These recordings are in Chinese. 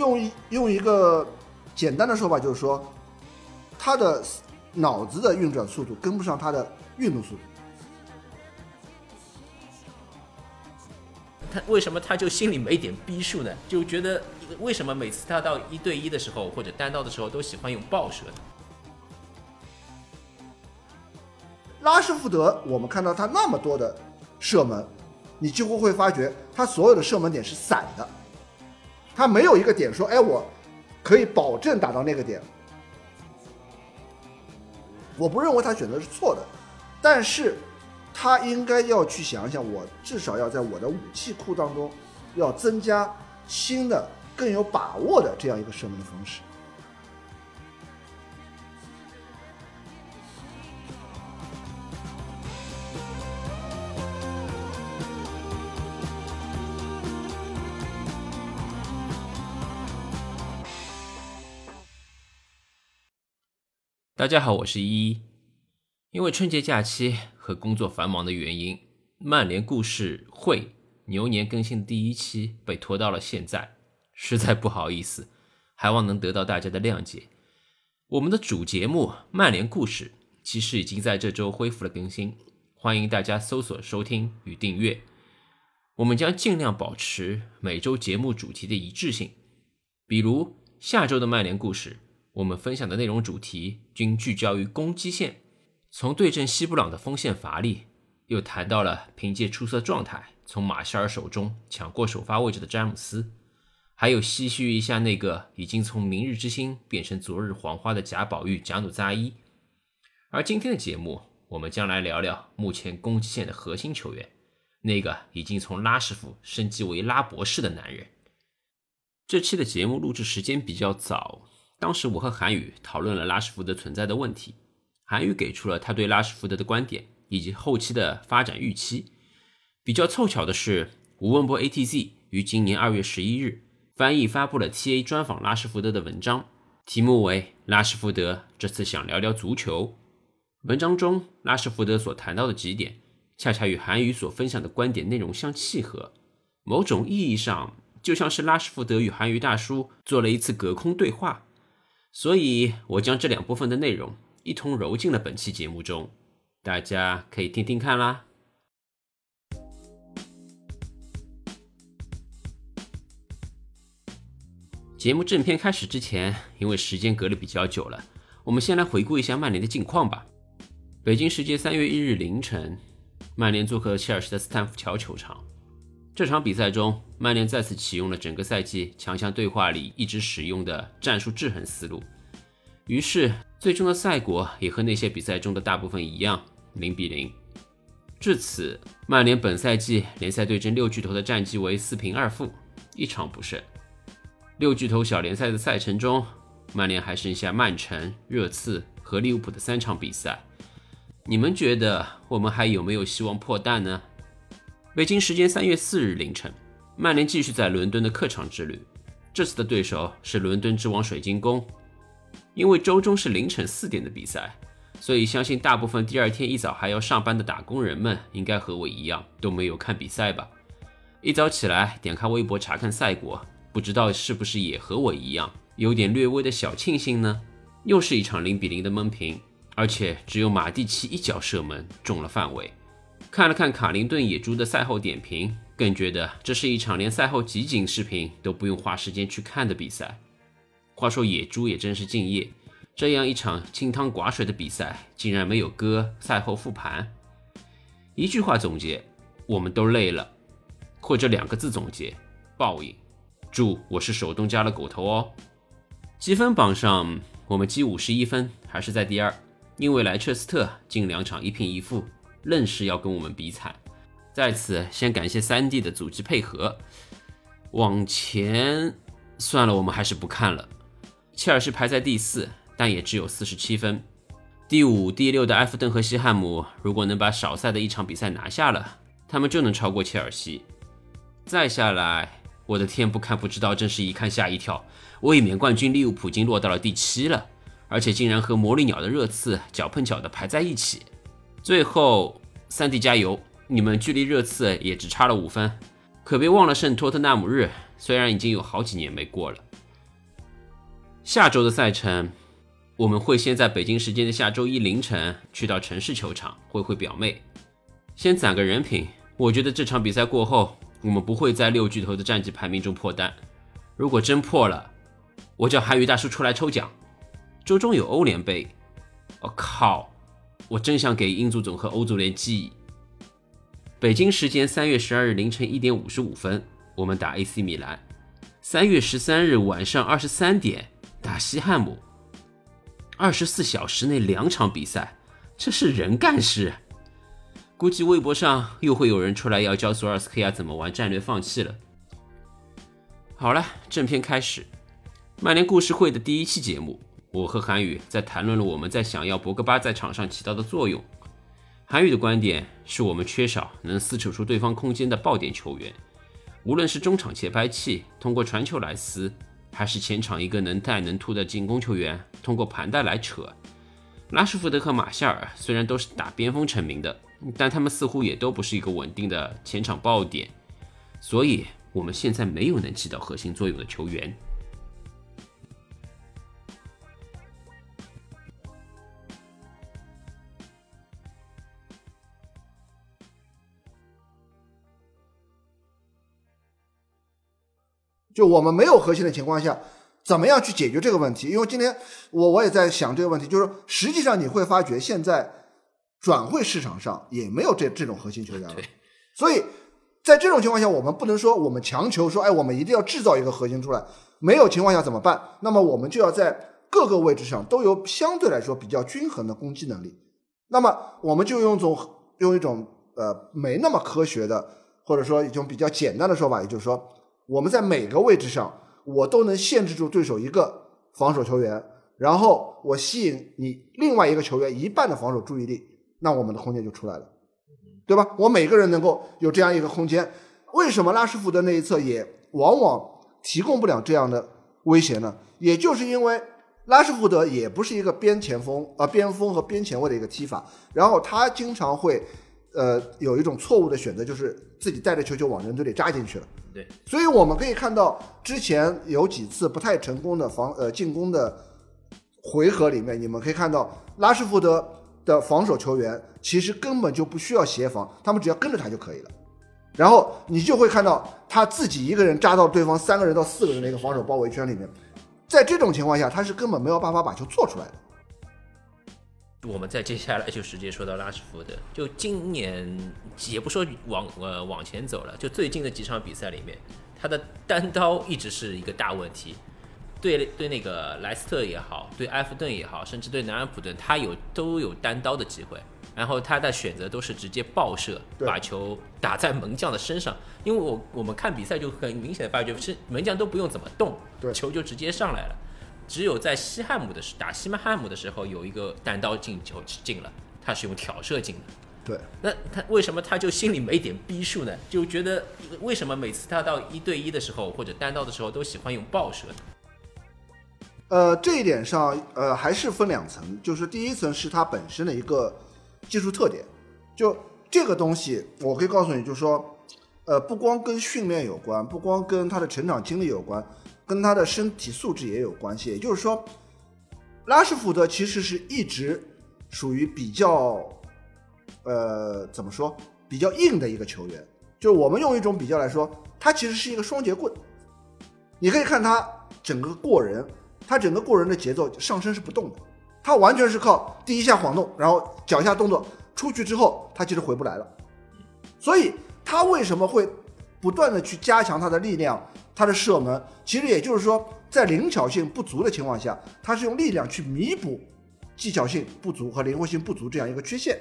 用一用一个简单的说法，就是说他的脑子的运转速度跟不上他的运动速度。他为什么他就心里没点逼数呢？就觉得为什么每次他到一对一的时候或者单刀的时候都喜欢用爆射呢？拉什福德，我们看到他那么多的射门，你几乎会发觉他所有的射门点是散的，他没有一个点说，哎，我可以保证打到那个点。我不认为他选择是错的，但是。他应该要去想一想，我至少要在我的武器库当中，要增加新的、更有把握的这样一个射门的方式。大家好，我是依依。因为春节假期和工作繁忙的原因，曼联故事会牛年更新的第一期被拖到了现在，实在不好意思，还望能得到大家的谅解。我们的主节目《曼联故事》其实已经在这周恢复了更新，欢迎大家搜索收听与订阅。我们将尽量保持每周节目主题的一致性，比如下周的曼联故事，我们分享的内容主题均聚焦于攻击线。从对阵西布朗的锋线乏力，又谈到了凭借出色状态从马歇尔手中抢过首发位置的詹姆斯，还有唏嘘一下那个已经从明日之星变成昨日黄花的贾宝玉贾努扎伊。而今天的节目，我们将来聊聊目前攻击线的核心球员，那个已经从拉什福升级为拉博士的男人。这期的节目录制时间比较早，当时我和韩宇讨论了拉什福德存在的问题。韩宇给出了他对拉什福德的观点以及后期的发展预期。比较凑巧的是，吴文博 ATZ 于今年二月十一日翻译发布了 TA 专访拉什福德的文章，题目为《拉什福德这次想聊聊足球》。文章中，拉什福德所谈到的几点，恰恰与韩宇所分享的观点内容相契合，某种意义上就像是拉什福德与韩宇大叔做了一次隔空对话。所以，我将这两部分的内容。一同揉进了本期节目中，大家可以听听看啦。节目正片开始之前，因为时间隔得比较久了，我们先来回顾一下曼联的近况吧。北京时间三月一日凌晨，曼联做客切尔西的斯坦福桥球场。这场比赛中，曼联再次启用了整个赛季强强对话里一直使用的战术制衡思路，于是。最终的赛果也和那些比赛中的大部分一样，零比零。至此，曼联本赛季联赛对阵六巨头的战绩为四平二负，一场不胜。六巨头小联赛的赛程中，曼联还剩下曼城、热刺和利物浦的三场比赛。你们觉得我们还有没有希望破蛋呢？北京时间三月四日凌晨，曼联继续在伦敦的客场之旅，这次的对手是伦敦之王水晶宫。因为周中是凌晨四点的比赛，所以相信大部分第二天一早还要上班的打工人们，应该和我一样都没有看比赛吧？一早起来点开微博查看赛果，不知道是不是也和我一样有点略微的小庆幸呢？又是一场零比零的闷平，而且只有马蒂奇一脚射门中了范围。看了看卡林顿野猪的赛后点评，更觉得这是一场连赛后集锦视频都不用花时间去看的比赛。话说野猪也真是敬业，这样一场清汤寡水的比赛，竟然没有哥赛后复盘。一句话总结，我们都累了，或者两个字总结，报应。注：我是手动加了狗头哦。积分榜上，我们积五十一分，还是在第二，因为莱彻斯特近两场一平一负，愣是要跟我们比惨。在此先感谢三弟的组织配合。往前，算了，我们还是不看了。切尔西排在第四，但也只有四十七分。第五、第六的埃弗顿和西汉姆，如果能把少赛的一场比赛拿下了，他们就能超过切尔西。再下来，我的天，不看不知道，真是一看吓一跳。卫冕冠军利物浦已经落到了第七了，而且竟然和魔力鸟的热刺脚碰脚的排在一起。最后，三弟加油，你们距离热刺也只差了五分。可别忘了圣托特纳姆日，虽然已经有好几年没过了。下周的赛程，我们会先在北京时间的下周一凌晨去到城市球场会会表妹，先攒个人品。我觉得这场比赛过后，我们不会在六巨头的战绩排名中破单。如果真破了，我叫韩宇大叔出来抽奖。周中有欧联杯，我靠，我真想给英足总和欧足联记。北京时间三月十二日凌晨一点五十五分，我们打 AC 米兰；三月十三日晚上二十三点打西汉姆。二十四小时内两场比赛，这是人干事？估计微博上又会有人出来要教索尔斯克亚怎么玩战略放弃了。好了，正片开始，曼联故事会的第一期节目，我和韩宇在谈论了我们在想要博格巴在场上起到的作用。韩宇的观点是我们缺少能撕扯出对方空间的爆点球员，无论是中场节拍器通过传球来撕，还是前场一个能带能突的进攻球员通过盘带来扯。拉什福德和马夏尔虽然都是打边锋成名的，但他们似乎也都不是一个稳定的前场爆点，所以我们现在没有能起到核心作用的球员。就我们没有核心的情况下，怎么样去解决这个问题？因为今天我我也在想这个问题，就是实际上你会发觉现在转会市场上也没有这这种核心球员了，所以在这种情况下，我们不能说我们强求说，哎，我们一定要制造一个核心出来，没有情况下怎么办？那么我们就要在各个位置上都有相对来说比较均衡的攻击能力。那么我们就用种用一种呃没那么科学的，或者说一种比较简单的说法，也就是说。我们在每个位置上，我都能限制住对手一个防守球员，然后我吸引你另外一个球员一半的防守注意力，那我们的空间就出来了，对吧？我每个人能够有这样一个空间，为什么拉什福德那一侧也往往提供不了这样的威胁呢？也就是因为拉什福德也不是一个边前锋啊边锋和边前卫的一个踢法，然后他经常会呃有一种错误的选择，就是自己带着球就往人堆里扎进去了。对，所以我们可以看到，之前有几次不太成功的防呃进攻的回合里面，你们可以看到拉什福德的防守球员其实根本就不需要协防，他们只要跟着他就可以了。然后你就会看到他自己一个人扎到对方三个人到四个人的一个防守包围圈里面，在这种情况下，他是根本没有办法把球做出来的。我们再接下来就直接说到拉什福德，就今年也不说往呃往前走了，就最近的几场比赛里面，他的单刀一直是一个大问题。对对，那个莱斯特也好，对埃弗顿也好，甚至对南安普顿，他有都有单刀的机会，然后他的选择都是直接爆射，把球打在门将的身上。因为我我们看比赛就很明显的发觉，是门将都不用怎么动，球就直接上来了。只有在西汉姆的时打西曼汉姆的时候，有一个单刀进球进了，他是用挑射进的。对，那他为什么他就心里没点逼数呢？就觉得为什么每次他到一对一的时候或者单刀的时候都喜欢用爆射呢？呃，这一点上，呃，还是分两层，就是第一层是他本身的一个技术特点，就这个东西，我可以告诉你，就是说，呃，不光跟训练有关，不光跟他的成长经历有关。跟他的身体素质也有关系，也就是说，拉什福德其实是一直属于比较，呃，怎么说，比较硬的一个球员。就我们用一种比较来说，他其实是一个双节棍。你可以看他整个过人，他整个过人的节奏上身是不动的，他完全是靠第一下晃动，然后脚下动作出去之后，他其实回不来了。所以他为什么会不断的去加强他的力量？他的射门其实也就是说，在灵巧性不足的情况下，他是用力量去弥补技巧性不足和灵活性不足这样一个缺陷。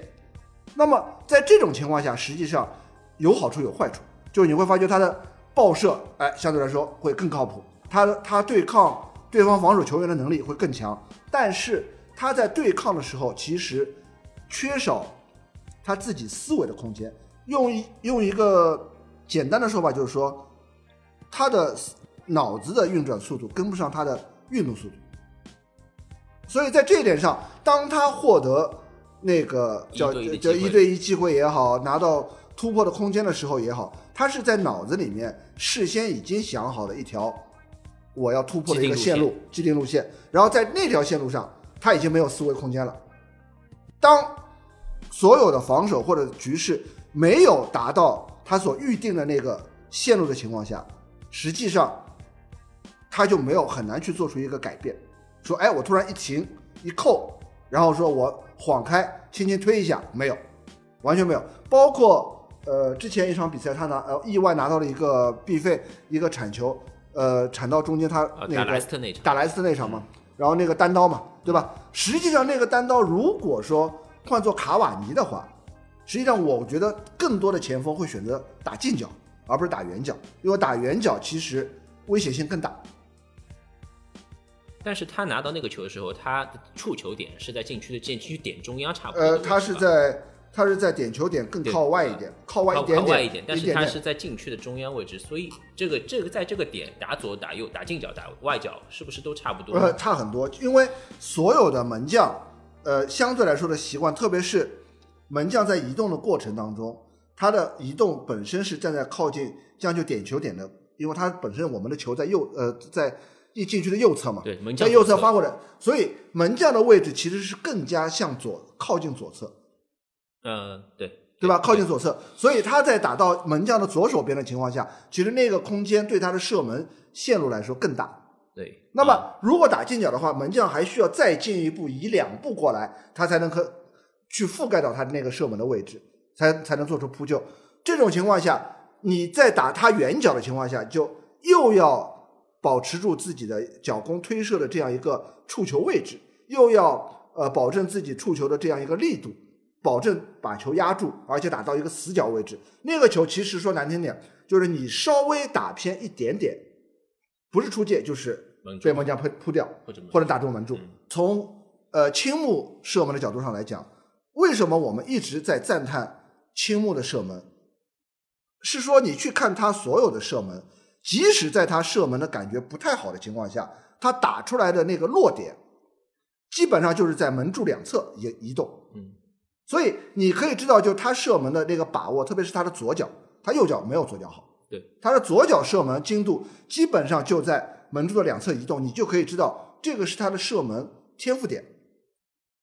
那么在这种情况下，实际上有好处有坏处，就是你会发觉他的爆射，哎，相对来说会更靠谱，他他对抗对方防守球员的能力会更强。但是他在对抗的时候，其实缺少他自己思维的空间。用一用一个简单的说法，就是说。他的脑子的运转速度跟不上他的运动速度，所以在这一点上，当他获得那个叫叫一对一机会也好，拿到突破的空间的时候也好，他是在脑子里面事先已经想好了一条我要突破的一个线路，既定路线。然后在那条线路上，他已经没有思维空间了。当所有的防守或者局势没有达到他所预定的那个线路的情况下，实际上他就没有很难去做出一个改变。说，哎，我突然一停一扣，然后说我晃开，轻轻推一下，没有，完全没有。包括呃之前一场比赛，他拿呃意外拿到了一个 B 费一个铲球，呃铲到中间他那个打莱斯特那场，打莱斯特那场嘛，然后那个单刀嘛，对吧？实际上那个单刀如果说换做卡瓦尼的话，实际上我觉得更多的前锋会选择打近角，而不是打圆角，因为打圆角其实危险性更大。但是他拿到那个球的时候，他的触球点是在禁区的禁区点中央差不多。呃，他是在他是在点球点更靠外一点，靠外一点点，一点，但是他是在禁区的中央位置，所以这个这个在这个点打左打右打近角打外角是不是都差不多？呃，差很多，因为所有的门将，呃，相对来说的习惯，特别是门将在移动的过程当中，他的移动本身是站在靠近将就点球点的，因为他本身我们的球在右呃在。一禁区的右侧嘛，对，在右侧发过来，所以门将的位置其实是更加向左，靠近左侧。嗯，对，对吧？靠近左侧，所以他在打到门将的左手边的情况下，其实那个空间对他的射门线路来说更大。对。那么如果打近角的话，门将还需要再进一步移两步过来，他才能可去覆盖到他的那个射门的位置，才才能做出扑救。这种情况下，你在打他远角的情况下，就又要。保持住自己的脚弓推射的这样一个触球位置，又要呃保证自己触球的这样一个力度，保证把球压住，而且打到一个死角位置。那个球其实说难听点，就是你稍微打偏一点点，不是出界就是被门将扑扑掉，或者打中门柱。从呃青木射门的角度上来讲，为什么我们一直在赞叹青木的射门？是说你去看他所有的射门。即使在他射门的感觉不太好的情况下，他打出来的那个落点，基本上就是在门柱两侧移移动。嗯，所以你可以知道，就他射门的那个把握，特别是他的左脚，他右脚没有左脚好。对，他的左脚射门精度基本上就在门柱的两侧移动，你就可以知道这个是他的射门天赋点。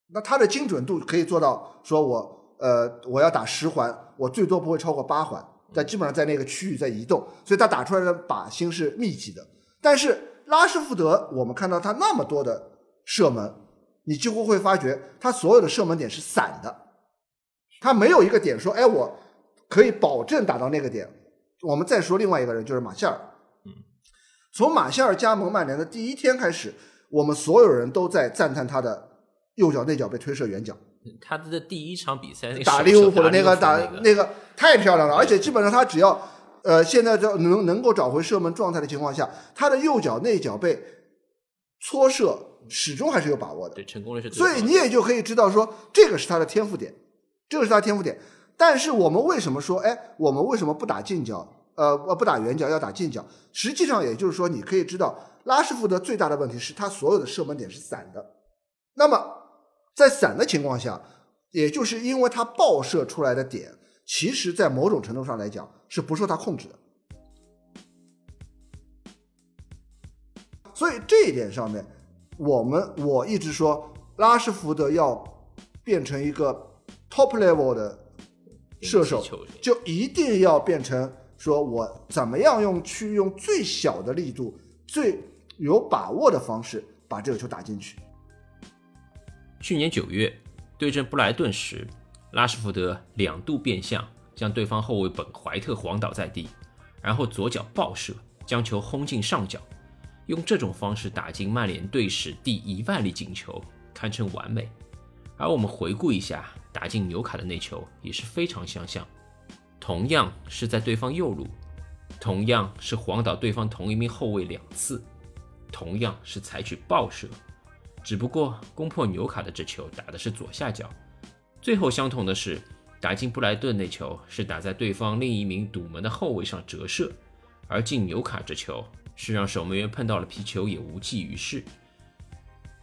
那他的精准度可以做到，说我呃我要打十环，我最多不会超过八环。但基本上在那个区域在移动，所以他打出来的靶心是密集的。但是拉什福德，我们看到他那么多的射门，你几乎会发觉他所有的射门点是散的，他没有一个点说，哎，我可以保证打到那个点。我们再说另外一个人，就是马夏尔。嗯，从马夏尔加盟曼联的第一天开始，我们所有人都在赞叹他的右脚内脚被推射远角。他的第一场比赛打利物浦的那个打那个太漂亮了，而且基本上他只要呃现在就能能够找回射门状态的情况下，他的右脚内脚背搓射始终还是有把握的，对，成功的是。所以你也就可以知道说这个是他的天赋点，这个是他天赋点。但是我们为什么说哎，我们为什么不打近角？呃呃，不打远角要打近角？实际上也就是说，你可以知道拉什福德最大的问题是他所有的射门点是散的，那么。在散的情况下，也就是因为它爆射出来的点，其实在某种程度上来讲是不受他控制的。所以这一点上面，我们我一直说拉什福德要变成一个 top level 的射手，就一定要变成说我怎么样用去用最小的力度、最有把握的方式把这个球打进去。去年九月对阵布莱顿时，拉什福德两度变向，将对方后卫本怀特晃倒在地，然后左脚爆射，将球轰进上角，用这种方式打进曼联队史第一万粒进球，堪称完美。而我们回顾一下打进纽卡的那球也是非常相像，同样是在对方右路，同样是晃倒对方同一名后卫两次，同样是采取爆射。只不过攻破纽卡的这球打的是左下角，最后相同的是打进布莱顿那球是打在对方另一名堵门的后卫上折射，而进纽卡这球是让守门员碰到了皮球也无济于事。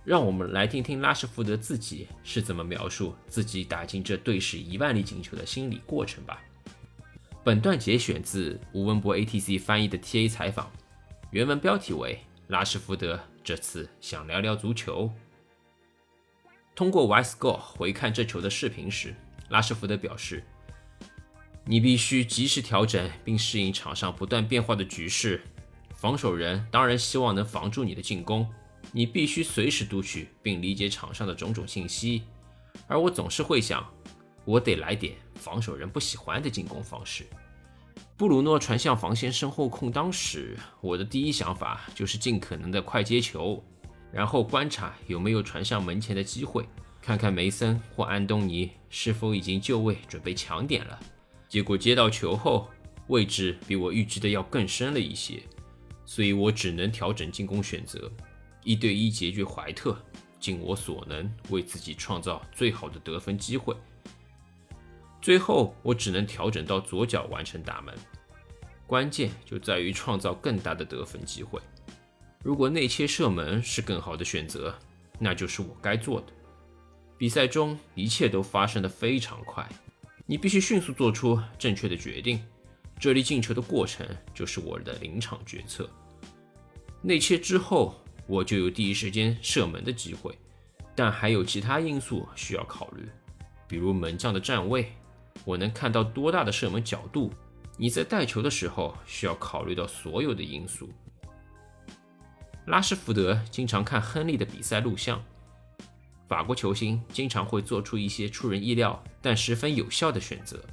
让我们来听听拉什福德自己是怎么描述自己打进这队史一万粒进球的心理过程吧。本段节选自吴文博 ATC 翻译的 TA 采访，原文标题为。拉什福德这次想聊聊足球。通过 Y Score 回看这球的视频时，拉什福德表示：“你必须及时调整并适应场上不断变化的局势。防守人当然希望能防住你的进攻，你必须随时读取并理解场上的种种信息。而我总是会想，我得来点防守人不喜欢的进攻方式。”布鲁诺传向防线身后空当时，我的第一想法就是尽可能的快接球。然后观察有没有传向门前的机会，看看梅森或安东尼是否已经就位准备抢点了。结果接到球后，位置比我预计的要更深了一些，所以我只能调整进攻选择，一对一解决怀特，尽我所能为自己创造最好的得分机会。最后我只能调整到左脚完成打门，关键就在于创造更大的得分机会。如果内切射门是更好的选择，那就是我该做的。比赛中一切都发生的非常快，你必须迅速做出正确的决定。这粒进球的过程就是我的临场决策。内切之后，我就有第一时间射门的机会，但还有其他因素需要考虑，比如门将的站位，我能看到多大的射门角度。你在带球的时候需要考虑到所有的因素。拉什福德经常看亨利的比赛录像。法国球星经常会做出一些出人意料但十分有效的选择。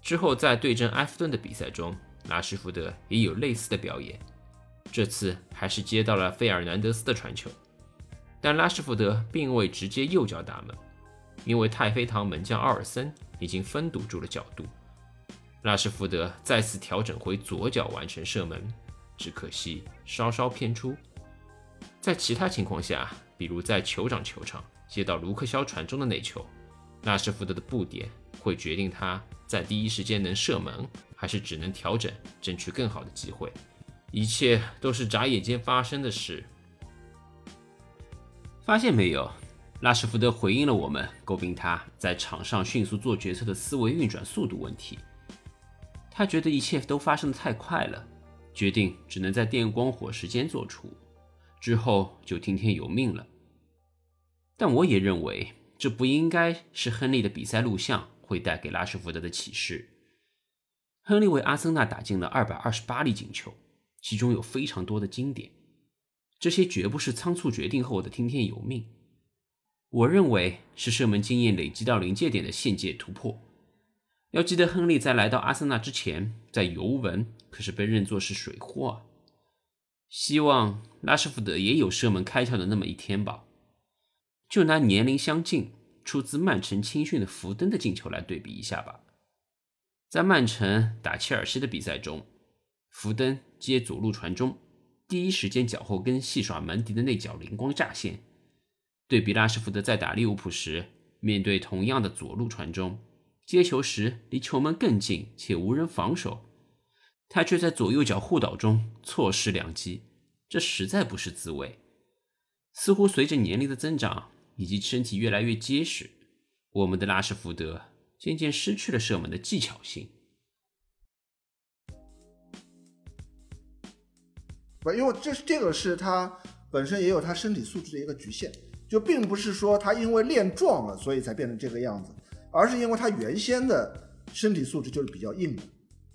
之后在对阵埃弗顿的比赛中，拉什福德也有类似的表演。这次还是接到了费尔南德斯的传球，但拉什福德并未直接右脚打门，因为太妃堂门将奥尔森已经封堵住了角度。拉什福德再次调整回左脚完成射门，只可惜稍稍偏出。在其他情况下，比如在酋长球场接到卢克肖传中的那球，拉什福德的布点会决定他在第一时间能射门，还是只能调整争取更好的机会。一切都是眨眼间发生的事。发现没有？拉什福德回应了我们诟病他在场上迅速做决策的思维运转速度问题。他觉得一切都发生的太快了，决定只能在电光火石间做出。之后就听天由命了，但我也认为这不应该是亨利的比赛录像会带给拉什福德的启示。亨利为阿森纳打进了二百二十八粒进球，其中有非常多的经典，这些绝不是仓促决定后的听天由命。我认为是射门经验累积到临界点的现界突破。要记得，亨利在来到阿森纳之前，在尤文可是被认作是水货啊。希望拉什福德也有射门开窍的那么一天吧。就拿年龄相近、出自曼城青训的福登的进球来对比一下吧。在曼城打切尔西的比赛中，福登接左路传中，第一时间脚后跟戏耍门迪的那脚灵光乍现。对比拉什福德在打利物浦时，面对同样的左路传中，接球时离球门更近且无人防守。他却在左右脚互倒中错失良机，这实在不是滋味。似乎随着年龄的增长以及身体越来越结实，我们的拉什福德渐渐失去了射门的技巧性。不，因为这这个是他本身也有他身体素质的一个局限，就并不是说他因为练壮了所以才变成这个样子，而是因为他原先的身体素质就是比较硬的。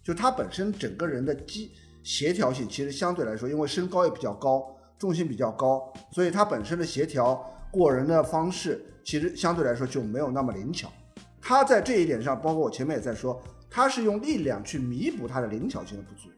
就他本身整个人的肌协调性，其实相对来说，因为身高也比较高，重心比较高，所以他本身的协调过人的方式，其实相对来说就没有那么灵巧。他在这一点上，包括我前面也在说，他是用力量去弥补他的灵巧性的不足，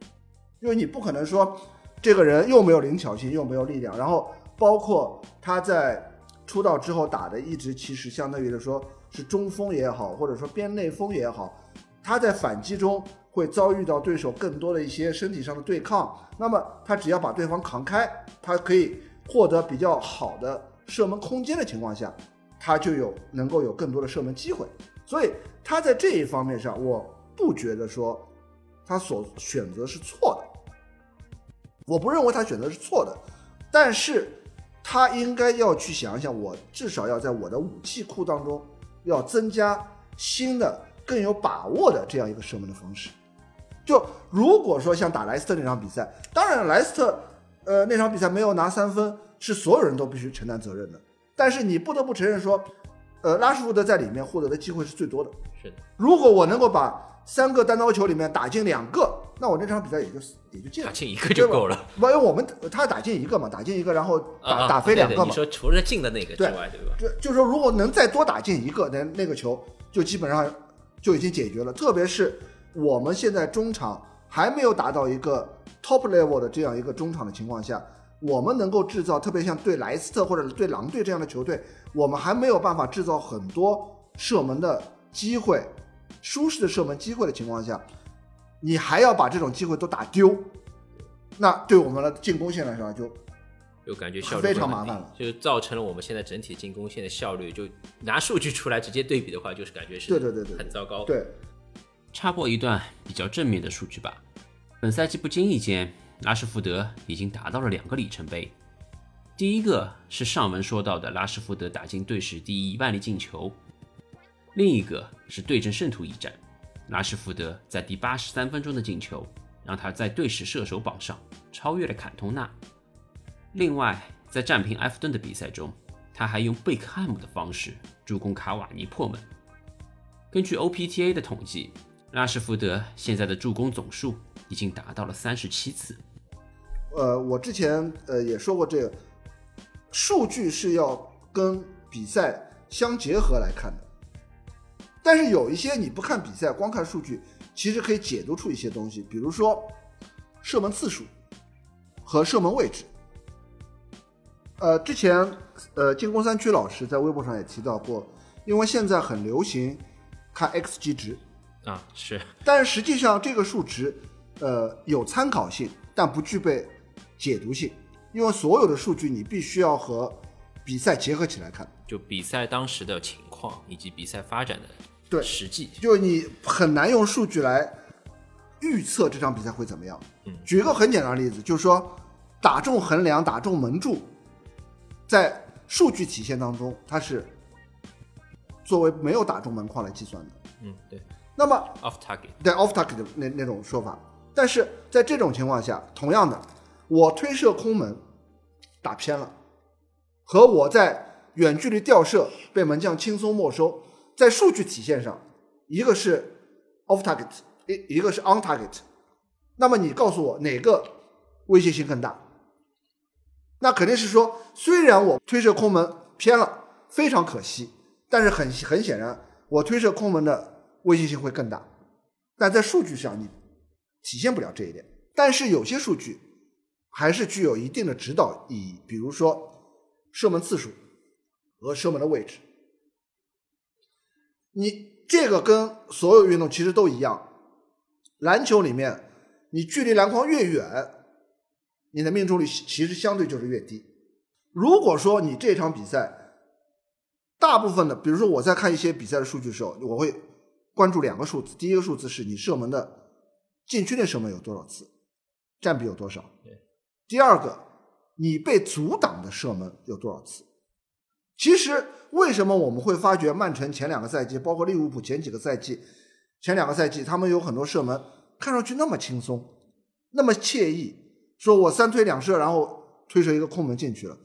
因为你不可能说这个人又没有灵巧性，又没有力量，然后包括他在出道之后打的一直其实相当于的说是中锋也好，或者说边内锋也好，他在反击中。会遭遇到对手更多的一些身体上的对抗，那么他只要把对方扛开，他可以获得比较好的射门空间的情况下，他就有能够有更多的射门机会。所以他在这一方面上，我不觉得说他所选择是错的，我不认为他选择是错的，但是他应该要去想一想，我至少要在我的武器库当中要增加新的更有把握的这样一个射门的方式。就如果说像打莱斯特那场比赛，当然莱斯特呃那场比赛没有拿三分，是所有人都必须承担责任的。但是你不得不承认说，呃，拉什福德在里面获得的机会是最多的。是的，如果我能够把三个单刀球里面打进两个，那我那场比赛也就也就进了打。进一个就够了。不，因为我们他打进一个嘛，打进一个，然后打、打飞两个你。说除了进的那个之对外，对吧？就就是说，如果能再多打进一个，那那个球就基本上就已经解决了。特别是我们现在中场还没有达到一个 top level 的这样一个中场的情况下，我们能够制造，特别像对莱斯特或者对狼队这样的球队，我们还没有办法制造很多射门的机会，舒适的射门机会的情况下，你还要把这种机会都打丢，那对我们的进攻线来说就就感觉效率非常麻烦了，就造成了我们现在整体进攻线的效率，就拿数据出来直接对比的话，就是感觉是对对对对很糟糕。，对。插播一段比较正面的数据吧。本赛季不经意间，拉什福德已经达到了两个里程碑。第一个是上文说到的拉什福德打进队史第一万粒进球，另一个是对阵圣徒一战，拉什福德在第八十三分钟的进球，让他在队史射手榜上超越了坎通纳。另外，在战平埃弗顿的比赛中，他还用贝克汉姆的方式助攻卡瓦尼破门。根据 OPTA 的统计，拉什福德现在的助攻总数已经达到了三十七次。呃，我之前呃也说过，这个数据是要跟比赛相结合来看的。但是有一些你不看比赛，光看数据，其实可以解读出一些东西，比如说射门次数和射门位置。呃，之前呃进攻三区老师在微博上也提到过，因为现在很流行看 xG 值，啊，是但是实际上这个数值，呃，有参考性，但不具备解读性，因为所有的数据你必须要和比赛结合起来看。就比赛当时的情况以及比赛发展的对实际。就是你很难用数据来预测这场比赛会怎么样。嗯举一个很简单的例子，就是说打中横梁、打中门柱，在数据体现当中，它是作为没有打中门框来计算的。嗯，对那么，off target，对 off target 的那那种说法。但是在这种情况下，同样的，我推射空门打偏了，和我在远距离吊射被门将轻松没收，在数据体现上，一个是 off target，一一个是 on target。那么你告诉我哪个威胁性更大？那肯定是说，虽然我推射空门偏了，非常可惜，但是很很显然，我推射空门的威胁性会更大。但在数据上你体现不了这一点。但是有些数据还是具有一定的指导意义，比如说射门次数和射门的位置。你这个跟所有运动其实都一样，篮球里面你距离篮筐越远，你的命中率其实相对就是越低。如果说你这场比赛大部分的，比如说我在看一些比赛的数据的时候，我会关注两个数字，第一个数字是你射门的禁区内射门有多少次，占比有多少；第二个，你被阻挡的射门有多少次。其实为什么我们会发觉曼城前两个赛季，包括利物浦前几个赛季，前两个赛季他们有很多射门看上去那么轻松，那么惬意，说我三推两射，然后推射一个空门进去了，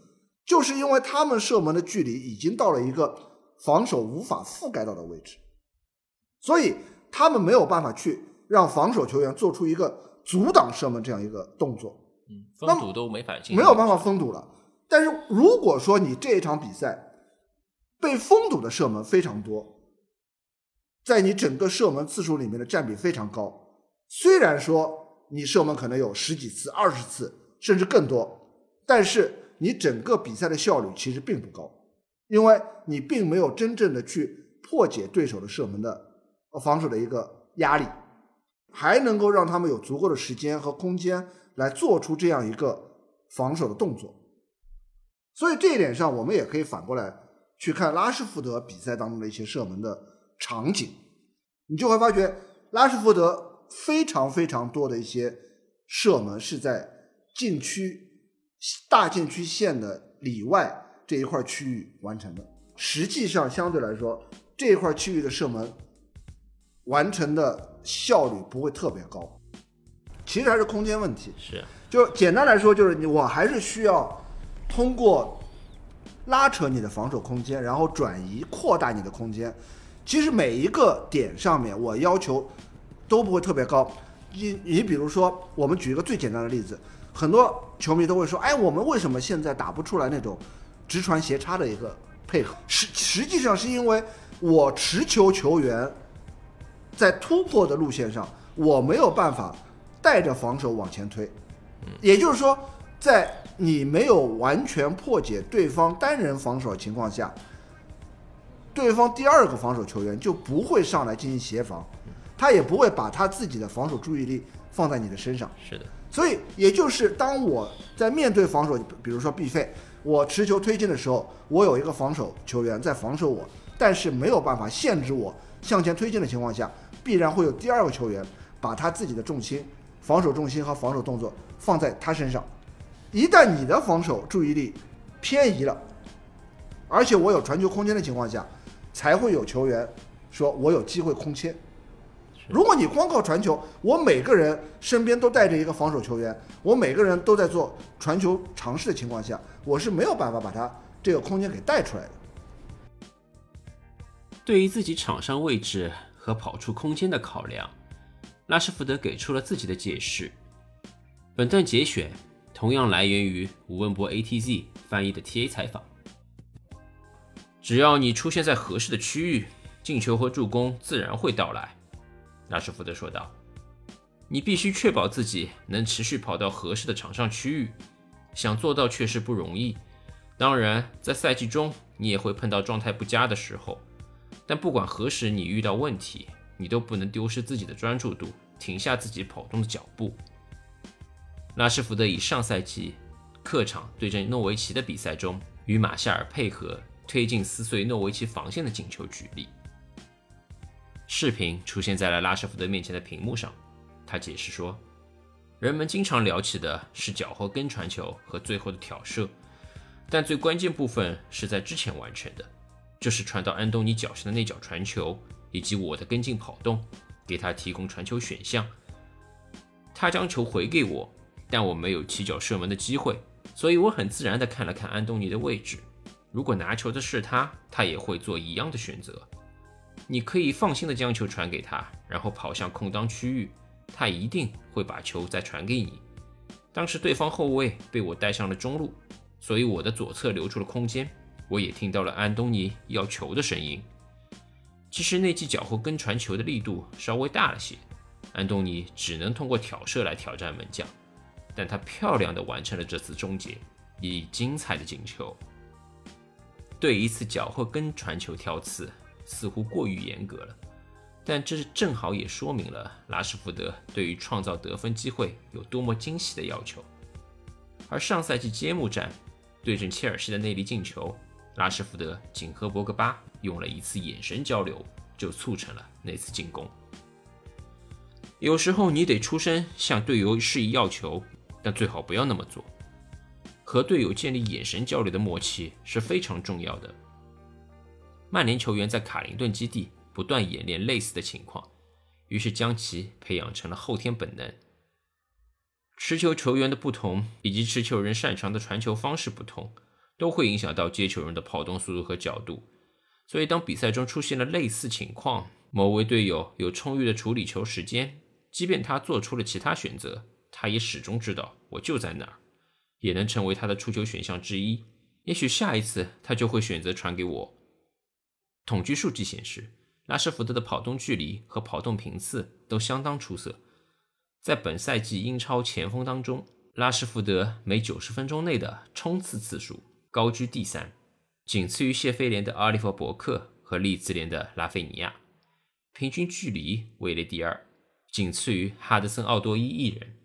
就是因为他们射门的距离已经到了一个防守无法覆盖到的位置，所以他们没有办法去让防守球员做出一个阻挡射门这样一个动作。嗯，封堵都没法进，没有办法封堵了。但是如果说你这一场比赛被封堵的射门非常多，在你整个射门次数里面的占比非常高，虽然说你射门可能有十几次、二十次，甚至更多，但是你整个比赛的效率其实并不高，因为你并没有真正的去破解对手的射门的呃防守的一个压力，还能够让他们有足够的时间和空间来做出这样一个防守的动作。所以这一点上，我们也可以反过来去看拉什福德比赛当中的一些射门的场景，你就会发觉拉什福德非常非常多的一些射门是在禁区大禁区线的里外这一块区域完成的。实际上，相对来说，这一块区域的射门完成的效率不会特别高。其实还是空间问题。是啊就简单来说，就是你我还是需要通过拉扯你的防守空间，然后转移扩大你的空间。其实每一个点上面，我要求都不会特别高。你你比如说，我们举一个最简单的例子，很多球迷都会说：“哎，我们为什么现在打不出来那种直传斜插的一个配合？”实实际上是因为我持球球员在突破的路线上，我没有办法带着防守往前推。也就是说，在你没有完全破解对方单人防守的情况下，对方第二个防守球员就不会上来进行协防，他也不会把他自己的防守注意力放在你的身上。是的，所以，也就是当我在面对防守，比如说 B 费，我持球推进的时候，我有一个防守球员在防守我，但是没有办法限制我向前推进的情况下，必然会有第二个球员把他自己的重心、防守重心和防守动作放在他身上。一旦你的防守注意力偏移了，而且我有传球空间的情况下，才会有球员说我有机会空切。如果你光靠传球，我每个人身边都带着一个防守球员，我每个人都在做传球尝试的情况下，我是没有办法把他这个空间给带出来的。对于自己场上位置和跑出空间的考量，拉什福德给出了自己的解释。本段节选同样来源于吴文博 ATZ 翻译的 TA 采访。只要你出现在合适的区域，进球和助攻自然会到来。拉什福德说道：“你必须确保自己能持续跑到合适的场上区域，想做到确实不容易。当然，在赛季中你也会碰到状态不佳的时候，但不管何时你遇到问题，你都不能丢失自己的专注度，停下自己跑动的脚步。”拉什福德以上赛季客场对阵诺维奇的比赛中与马夏尔配合推进撕碎诺维奇防线的进球举例。视频出现在了拉什福德面前的屏幕上，他解释说：“人们经常聊起的是脚后跟传球和最后的挑射，但最关键部分是在之前完成的，就是传到安东尼脚下的那脚传球，以及我的跟进跑动，给他提供传球选项。他将球回给我，但我没有起脚射门的机会，所以我很自然地看了看安东尼的位置。如果拿球的是他，他也会做一样的选择。你可以放心地将球传给他，然后跑向空当区域，他一定会把球再传给你。当时对方后卫被我带上了中路，所以我的左侧留出了空间。我也听到了安东尼要球的声音。其实那记脚后跟传球的力度稍微大了些，安东尼只能通过挑射来挑战门将，但他漂亮的完成了这次终结，以精彩的进球。对一次脚后跟传球挑刺似乎过于严格了，但这正好也说明了拉什福德对于创造得分机会有多么精细的要求。而上赛季揭幕战对阵切尔西的那粒进球，拉什福德仅和博格巴用了一次眼神交流，就促成了那次进攻。有时候你得出声向队友示意要求，但最好不要那么做。和队友建立眼神交流的默契是非常重要的。曼联球员在卡林顿基地不断演练类似的情况，于是将其培养成了后天本能。持球球员的不同以及持球人擅长的传球方式不同，都会影响到接球人的跑动速度和角度。所以，当比赛中出现了类似情况，某位队友有充裕的处理球时间，即便他做出了其他选择，他也始终知道我就在那儿。也能成为他的出球选项之一。也许下一次他就会选择传给我。统计数据显示，拉什福德的跑动距离和跑动频次都相当出色。在本赛季英超前锋当中，拉什福德每九十分钟内的冲刺次数高居第三，仅次于谢菲联的阿利弗·伯克和利兹联的拉菲尼亚。平均距离位列第二，仅次于哈德森·奥多伊一人。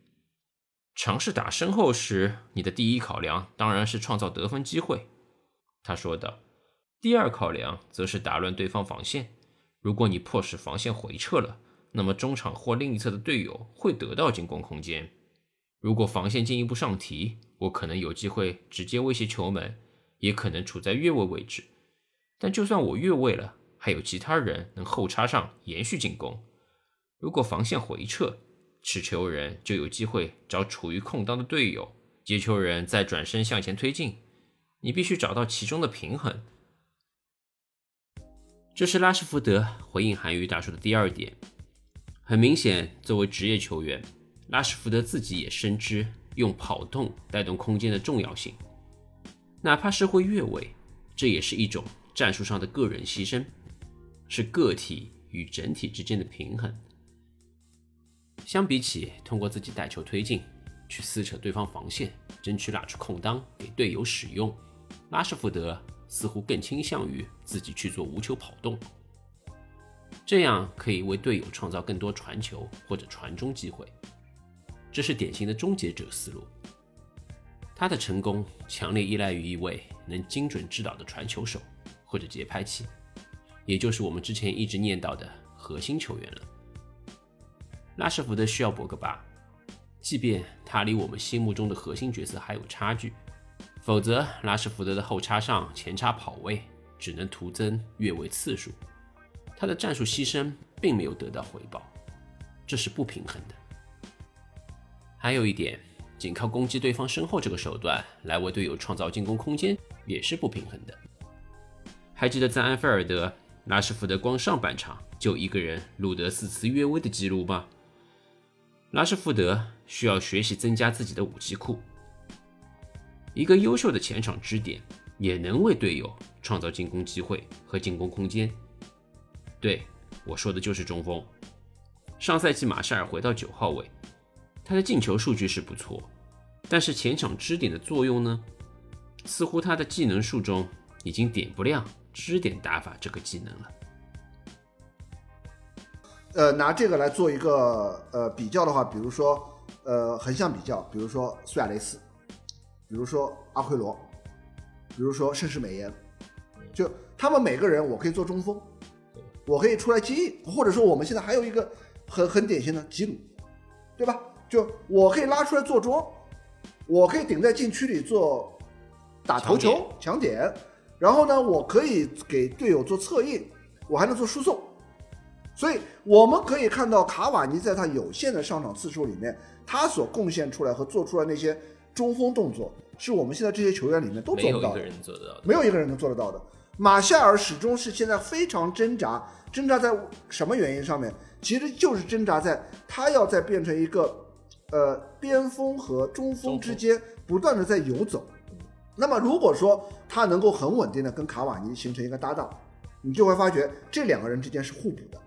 尝试打身后时，你的第一考量当然是创造得分机会，他说道。第二考量则是打乱对方防线。如果你迫使防线回撤了，那么中场或另一侧的队友会得到进攻空间。如果防线进一步上提，我可能有机会直接威胁球门，也可能处在越位位置。但就算我越位了，还有其他人能后插上延续进攻。如果防线回撤，持球人就有机会找处于空当的队友，接球人再转身向前推进。你必须找到其中的平衡。这是拉什福德回应韩语大叔的第二点。很明显，作为职业球员，拉什福德自己也深知用跑动带动空间的重要性，哪怕是会越位，这也是一种战术上的个人牺牲，是个体与整体之间的平衡。相比起通过自己带球推进，去撕扯对方防线，争取拉出空当给队友使用，拉什福德似乎更倾向于自己去做无球跑动，这样可以为队友创造更多传球或者传中机会。这是典型的终结者思路。他的成功强烈依赖于一位能精准制导的传球手或者节拍器，也就是我们之前一直念叨的核心球员了。拉什福德需要博格巴，即便他离我们心目中的核心角色还有差距。否则，拉什福德的后插上、前插跑位只能徒增越位次数，他的战术牺牲并没有得到回报，这是不平衡的。还有一点，仅靠攻击对方身后这个手段来为队友创造进攻空间也是不平衡的。还记得在安菲尔德，拉什福德光上半场就一个人录得四次越位的记录吗？拉什福德需要学习增加自己的武器库。一个优秀的前场支点，也能为队友创造进攻机会和进攻空间。对我说的就是中锋。上赛季马夏尔回到九号位，他的进球数据是不错，但是前场支点的作用呢？似乎他的技能树中已经点不亮支点打法这个技能了。呃，拿这个来做一个呃比较的话，比如说呃横向比较，比如说苏亚雷斯。比如说阿奎罗，比如说盛世美颜，就他们每个人，我可以做中锋，我可以出来接应，或者说我们现在还有一个很很典型的吉鲁，对吧？就我可以拉出来做桩，我可以顶在禁区里做打头球抢点，然后呢，我可以给队友做策应，我还能做输送，所以我们可以看到卡瓦尼在他有限的上场次数里面，他所贡献出来和做出来那些中锋动作。是我们现在这些球员里面都做不到的，没有一个人做得到，没有一个人能做得到的。马夏尔始终是现在非常挣扎，挣扎在什么原因上面？其实就是挣扎在他要在变成一个呃边锋和中锋之间不断的在游走。那么如果说他能够很稳定的跟卡瓦尼形成一个搭档，你就会发觉这两个人之间是互补的，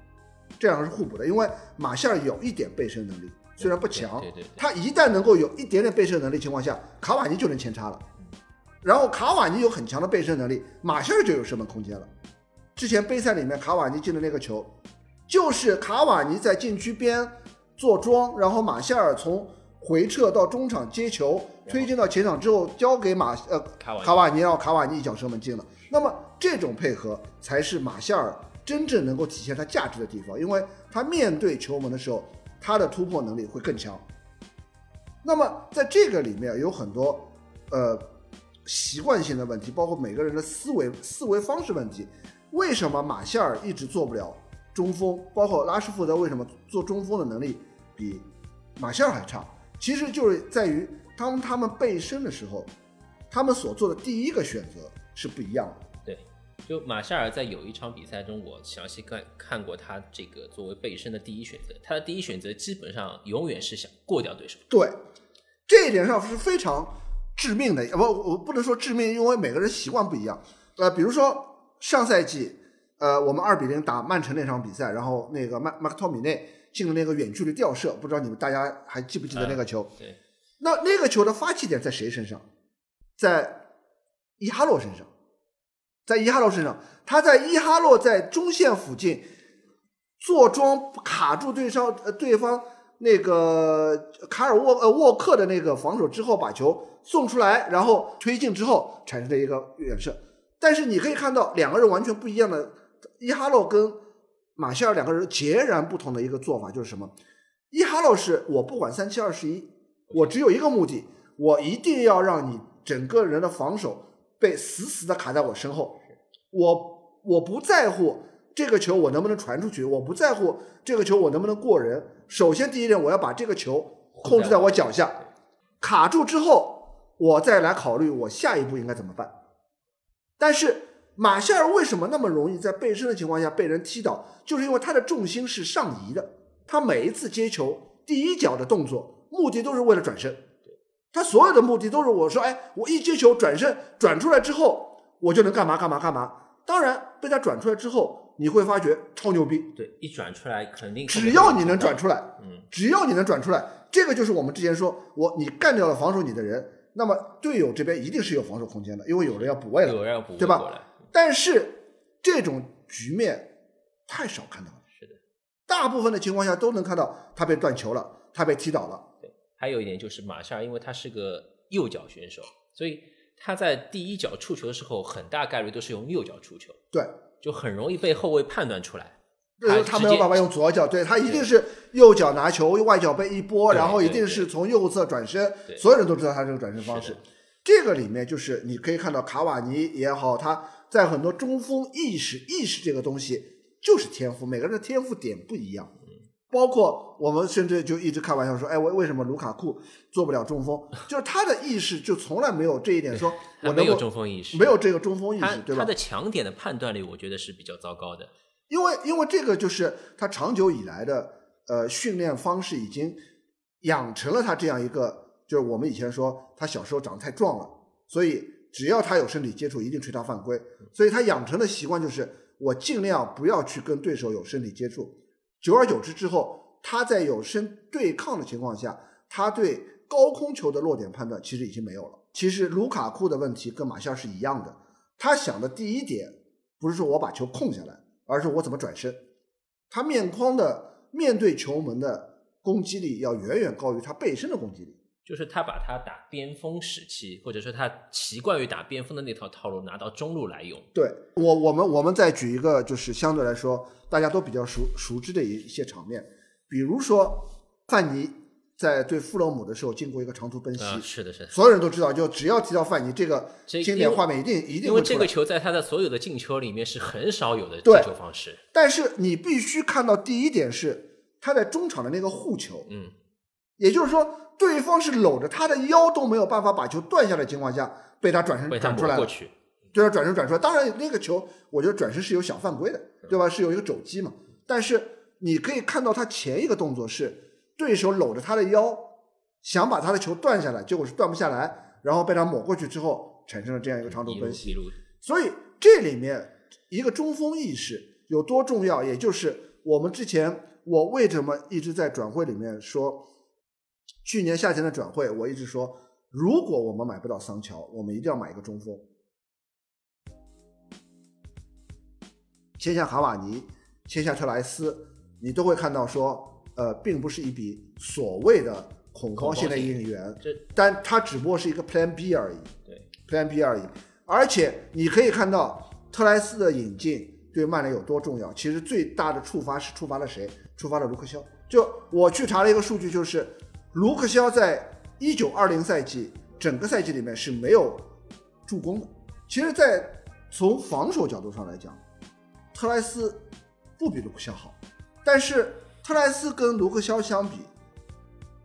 这两个是互补的，因为马夏尔有一点背身能力。虽然不强，他一旦能够有一点点背身能力情况下，卡瓦尼就能前插了。然后卡瓦尼有很强的背身能力，马夏尔就有射门空间了。之前杯赛里面卡瓦尼进的那个球，就是卡瓦尼在禁区边做庄，然后马夏尔从回撤到中场接球，推进到前场之后交给马呃卡瓦尼，然后卡瓦尼一脚射门进了。那么这种配合才是马夏尔真正能够体现他价值的地方，因为他面对球门的时候。他的突破能力会更强。那么在这个里面有很多呃习惯性的问题，包括每个人的思维思维方式问题。为什么马夏尔一直做不了中锋？包括拉什福德为什么做中锋的能力比马夏尔还差？其实就是在于当他们背身的时候，他们所做的第一个选择是不一样的。就马夏尔在有一场比赛中，我详细看看过他这个作为背身的第一选择，他的第一选择基本上永远是想过掉对手。对，这一点上是非常致命的。不，我不能说致命，因为每个人习惯不一样。呃，比如说上赛季，呃，我们二比零打曼城那场比赛，然后那个麦麦克托米内进了那个远距离吊射，不知道你们大家还记不记得那个球？对。那那个球的发起点在谁身上？在伊哈洛身上。在伊哈洛身上，他在伊哈洛在中线附近坐桩卡住对方呃对方那个卡尔沃呃沃克的那个防守之后，把球送出来，然后推进之后产生的一个远射。但是你可以看到两个人完全不一样的伊哈洛跟马歇尔两个人截然不同的一个做法，就是什么？伊哈洛是我不管三七二十一，我只有一个目的，我一定要让你整个人的防守。被死死的卡在我身后，我我不在乎这个球我能不能传出去，我不在乎这个球我能不能过人。首先第一点，我要把这个球控制在我脚下，卡住之后，我再来考虑我下一步应该怎么办。但是马夏尔为什么那么容易在背身的情况下被人踢倒？就是因为他的重心是上移的，他每一次接球第一脚的动作目的都是为了转身，他所有的目的都是我说，哎，我一接球转身转出来之后，我就能干嘛干嘛干嘛。当然被他转出来之后，你会发觉超牛逼，对，一转出来肯定只要你能转出来，嗯，只要你能转出来，这个就是我们之前说我你干掉了防守你的人，那么队友这边一定是有防守空间的，因为有人要补位了。有人要补位对吧，但是这种局面太少看到了，是的。大部分的情况下都能看到他被断球了，他被踢倒了。还有一点就是马夏尔，因为他是个右脚选手，所以他在第一脚触球的时候，很大概率都是用右脚触球，对，就很容易被后卫判断出来。就是他没有办法用左脚，对他一定是右脚拿球，外脚背一拨，然后一定是从右侧转身，所有人都知道他这个转身方式。这个里面就是你可以看到卡瓦尼也好，他在很多中锋意识意识这个东西就是天赋，每个人的天赋点不一样。包括我们甚至就一直开玩笑说，哎，为为什么卢卡库做不了中锋？就是他的意识就从来没有这一点，说我 他没有中锋意识，没有这个中锋意识，对吧他？的强点的判断力，我觉得是比较糟糕的。因为因为这个就是他长久以来的呃训练方式，已经养成了他这样一个，就是我们以前说他小时候长得太壮了，所以只要他有身体接触，一定吹他犯规，所以他养成的习惯就是我尽量不要去跟对手有身体接触，久而久之之后，他在有身对抗的情况下，他对高空球的落点判断其实已经没有了。其实卢卡库的问题跟马夏尔是一样的，他想的第一点不是说我把球控下来，而是我怎么转身。他面框的面对球门的攻击力要远远高于他背身的攻击力。就是他把他打边锋时期，或者说他习惯于打边锋的那套套路拿到中路来用。对我，我们我们再举一个，就是相对来说大家都比较熟熟知的一一些场面，比如说范尼在对富勒姆的时候进过一个长途奔袭，啊，是的，是的。所有人都知道，就只要提到范尼，这个经典画面一定一定因为这。个球在他的所有的进球里面是很少有的进球方式。但是你必须看到第一点是他在中场的那个护球，嗯，也就是说对方是搂着他的腰都没有办法把球断下来的情况下，被他转身转出来。对他转身转出来。当然那个球，我觉得转身是有小犯规的，对吧？是有一个肘击嘛。但是你可以看到他前一个动作是对手搂着他的腰，想把他的球断下来，结果是断不下来，然后被他抹过去之后，产生了这样一个长途奔袭。路所以这里面一个中锋意识有多重要，也就是我们之前我为什么一直在转会里面说，去年夏天的转会，我一直说，如果我们买不到桑乔，我们一定要买一个中锋，签下卡瓦尼，签下特莱斯，你都会看到说，呃，并不是一笔所谓的恐慌性的引援，但它只不过是一个 Plan B 而已。对 Plan B 而已。而且你可以看到特莱斯的引进对曼联有多重要。其实最大的触发是触发了谁？触发了卢克肖。就我去查了一个数据，就是卢克肖在一九二零赛季整个赛季里面是没有助攻的。其实，在从防守角度上来讲，特莱斯不比卢克肖好，但是特莱斯跟卢克肖相比，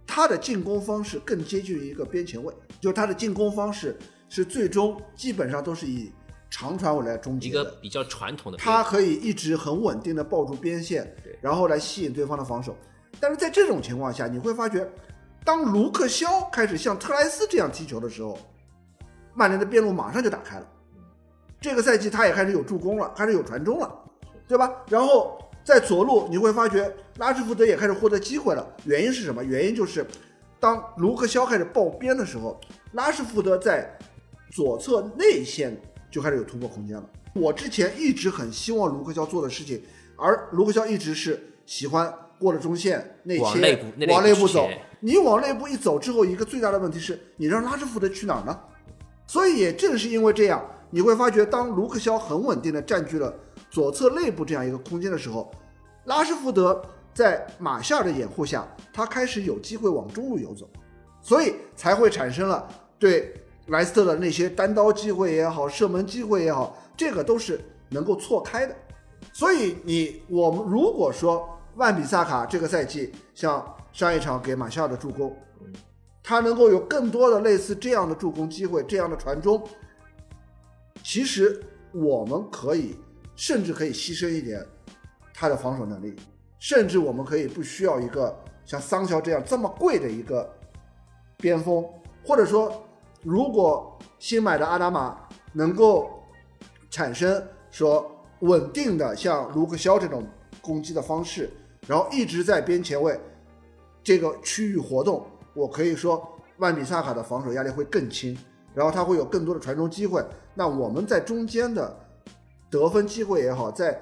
他的进攻方式更接近于一个边前卫，就是他的进攻方式是最终基本上都是以长传为来终结的。个比较传统的他可以一直很稳定的抱住边线，然后来吸引对方的防守。但是在这种情况下，你会发觉，当卢克肖开始像特莱斯这样踢球的时候，曼联的边路马上就打开了。这个赛季他也开始有助攻了，开始有传中了，对吧？然后在左路你会发觉拉什福德也开始获得机会了。原因是什么？原因就是当卢克肖开始爆边的时候，拉什福德在左侧内线就开始有突破空间了。我之前一直很希望卢克肖做的事情，而卢克肖一直是喜欢过了中线内切，往内部往内部走。你往内部一走之后，一个最大的问题是你让拉什福德去哪儿呢？所以也正是因为这样，你会发觉，当卢克肖很稳定的占据了左侧内部这样一个空间的时候，拉什福德在马夏尔的掩护下，他开始有机会往中路游走，所以才会产生了对莱斯特的那些单刀机会也好，射门机会也好，这个都是能够错开的。所以你我们如果说万比萨卡这个赛季像上一场给马夏尔的助攻，他能够有更多的类似这样的助攻机会，这样的传中，其实我们可以甚至可以牺牲一点他的防守能力，甚至我们可以不需要一个像桑乔这样这么贵的一个边锋，或者说如果新买的阿达玛能够产生说稳定的像卢克肖这种攻击的方式，然后一直在边前卫这个区域活动，我可以说万比萨卡的防守压力会更轻，然后他会有更多的传中机会。那我们在中间的得分机会也好，在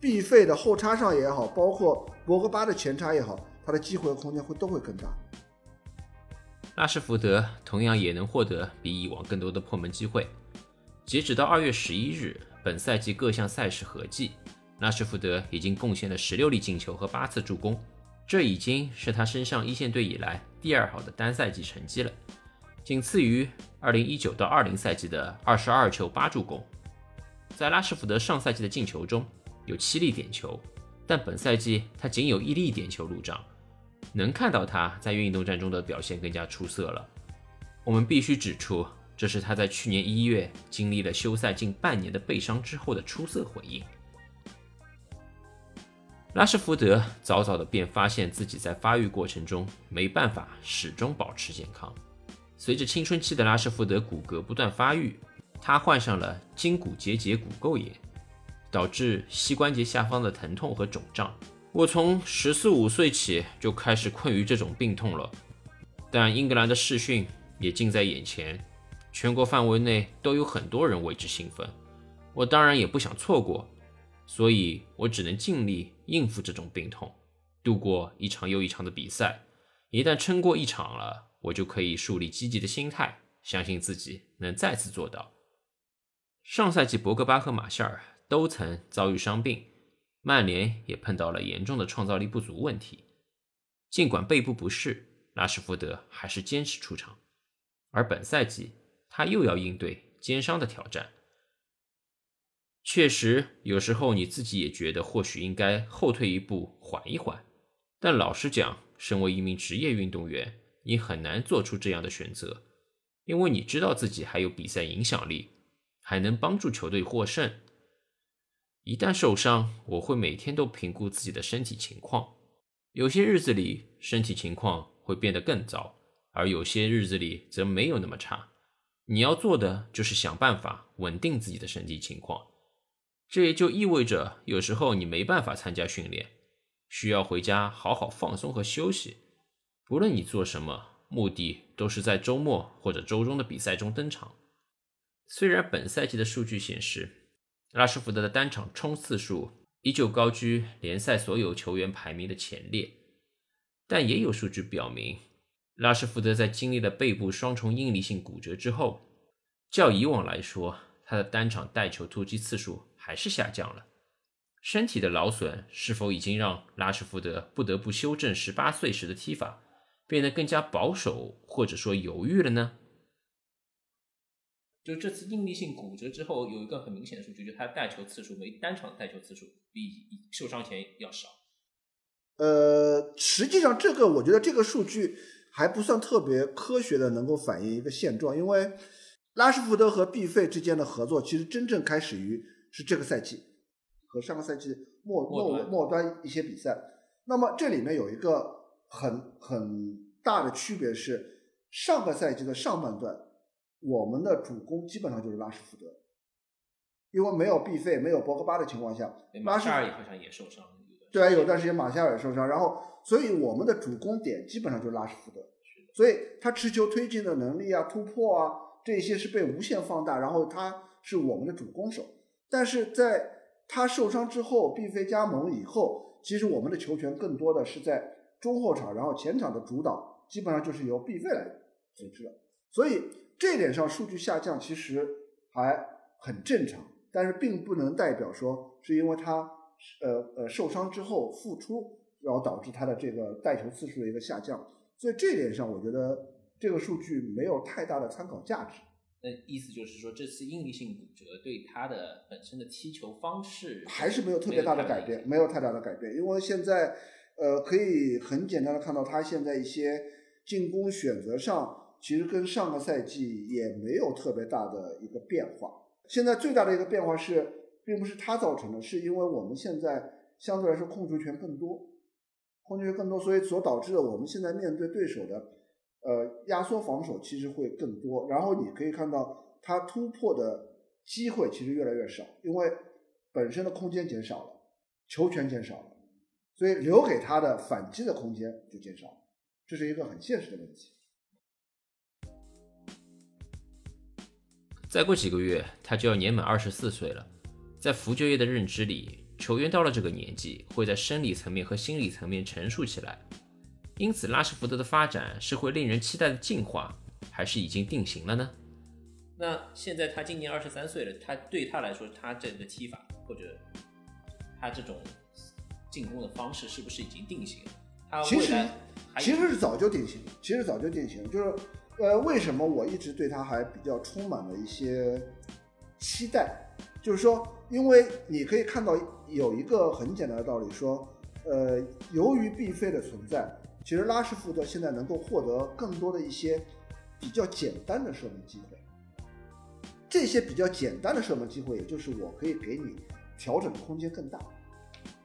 必费的后插上也好，包括博格巴的前插也好，他的机会和空间会都会更大。拉什福德同样也能获得比以往更多的破门机会。截止到二月十一日，本赛季各项赛事合计，拉什福德已经贡献了十六粒进球和八次助攻，这已经是他升上一线队以来第二好的单赛季成绩了，仅次于二零一九到二零赛季的二十二球八助攻。在拉什福德上赛季的进球中有七粒点球，但本赛季他仅有一粒点球入账。能看到他在运动战中的表现更加出色了。我们必须指出，这是他在去年一月经历了休赛近半年的背伤之后的出色回应。拉什福德早早的便发现自己在发育过程中没办法始终保持健康。随着青春期的拉什福德骨骼不断发育，他患上了筋骨结节骨垢炎，导致膝关节下方的疼痛和肿胀。我从十四五岁起就开始困于这种病痛了，但英格兰的试训也近在眼前，全国范围内都有很多人为之兴奋，我当然也不想错过，所以我只能尽力应付这种病痛，度过一场又一场的比赛。一旦撑过一场了，我就可以树立积极的心态，相信自己能再次做到。上赛季博格巴和马夏尔都曾遭遇伤病。曼联也碰到了严重的创造力不足问题，尽管背部不适，拉什福德还是坚持出场。而本赛季他又要应对肩伤的挑战，确实有时候你自己也觉得或许应该后退一步，缓一缓。但老实讲，身为一名职业运动员，你很难做出这样的选择，因为你知道自己还有比赛影响力，还能帮助球队获胜。一旦受伤，我会每天都评估自己的身体情况。有些日子里身体情况会变得更糟，而有些日子里则没有那么差。你要做的就是想办法稳定自己的身体情况。这也就意味着，有时候你没办法参加训练，需要回家好好放松和休息。不论你做什么，目的都是在周末或者周中的比赛中登场。虽然本赛季的数据显示，拉什福德的单场冲次数依旧高居联赛所有球员排名的前列，但也有数据表明，拉什福德在经历了背部双重应力性骨折之后，较以往来说，他的单场带球突击次数还是下降了。身体的劳损是否已经让拉什福德不得不修正十八岁时的踢法，变得更加保守或者说犹豫了呢？就这次应力性骨折之后，有一个很明显的数据，就是他带球次数，每单场带球次数比受伤前要少。呃，实际上这个我觉得这个数据还不算特别科学的，能够反映一个现状。因为拉什福德和毕费之间的合作，其实真正开始于是这个赛季和上个赛季末末末端一些比赛。那么这里面有一个很很大的区别是，上个赛季的上半段。我们的主攻基本上就是拉什福德，因为没有毕费、没有博格巴的情况下，马夏尔好像也受伤了。对，有段时间马夏尔受伤，然后所以我们的主攻点基本上就是拉什福德，所以他持球推进的能力啊、突破啊这些是被无限放大，然后他是我们的主攻手。但是在他受伤之后，毕飞加盟以后，其实我们的球权更多的是在中后场，然后前场的主导基本上就是由毕飞来组织的，所以。这点上数据下降其实还很正常，但是并不能代表说是因为他呃呃受伤之后复出，然后导致他的这个带球次数的一个下降。所以这点上，我觉得这个数据没有太大的参考价值。那意思就是说，这次应力性骨折对他的本身的踢球方式还是没有特别大的改变，没有太大的改变，因为现在呃可以很简单的看到他现在一些进攻选择上，其实跟上个赛季也没有特别大的一个变化。现在最大的一个变化是，并不是他造成的，是因为我们现在相对来说控球权更多，控制权更多，所以所导致的我们现在面对对手的。压缩防守其实会更多，然后你可以看到他突破的机会其实越来越少，因为本身的空间减少了，球权减少了，所以留给他的反击的空间就减少了，这是一个很现实的问题。再过几个月，他就要年满二十四岁了，在福爵爷的认知里，球员到了这个年纪，会在生理层面和心理层面成熟起来。因此，拉什福德的发展是会令人期待的进化，还是已经定型了呢？那现在他今年二十三岁了，他对他来说，他这个踢法或者他这种进攻的方式是不是已经定型了？他其实其实是早就定型，其实早就定型。就是呃，为什么我一直对他还比较充满了一些期待？就是说，因为你可以看到有一个很简单的道理，说呃，由于毕费的存在。其实拉什福德现在能够获得更多的一些比较简单的射门机会，这些比较简单的射门机会，也就是我可以给你调整的空间更大。